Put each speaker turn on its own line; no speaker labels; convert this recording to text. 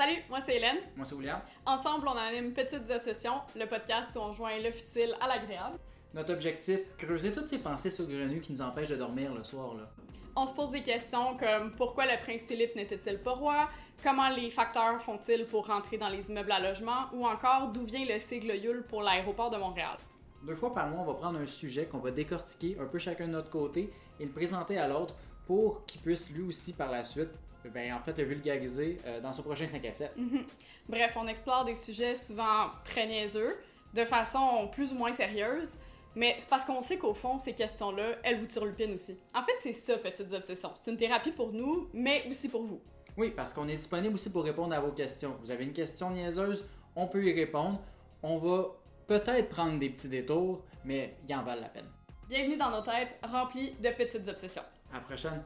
Salut, moi c'est Hélène.
Moi c'est William.
Ensemble, on anime Petites Obsessions, le podcast où on joint le futile à l'agréable.
Notre objectif, creuser toutes ces pensées saugrenues qui nous empêchent de dormir le soir. Là.
On se pose des questions comme pourquoi le prince Philippe n'était-il pas roi, comment les facteurs font-ils pour rentrer dans les immeubles à logement, ou encore d'où vient le sigle Yule pour l'aéroport de Montréal?
Deux fois par mois, on va prendre un sujet qu'on va décortiquer un peu chacun de notre côté et le présenter à l'autre pour qu'il puisse lui aussi par la suite, ben, en fait, le vulgariser euh, dans son prochain 5 à 7.
Mhm. Bref, on explore des sujets souvent très niaiseux, de façon plus ou moins sérieuse, mais c'est parce qu'on sait qu'au fond, ces questions-là, elles vous turlupinent aussi. En fait, c'est ça, Petites Obsessions. C'est une thérapie pour nous, mais aussi pour vous.
Oui, parce qu'on est disponible aussi pour répondre à vos questions. Vous avez une question niaiseuse, on peut y répondre. On va peut-être prendre des petits détours, mais il en valent la peine.
Bienvenue dans nos têtes remplies de petites obsessions.
À la prochaine!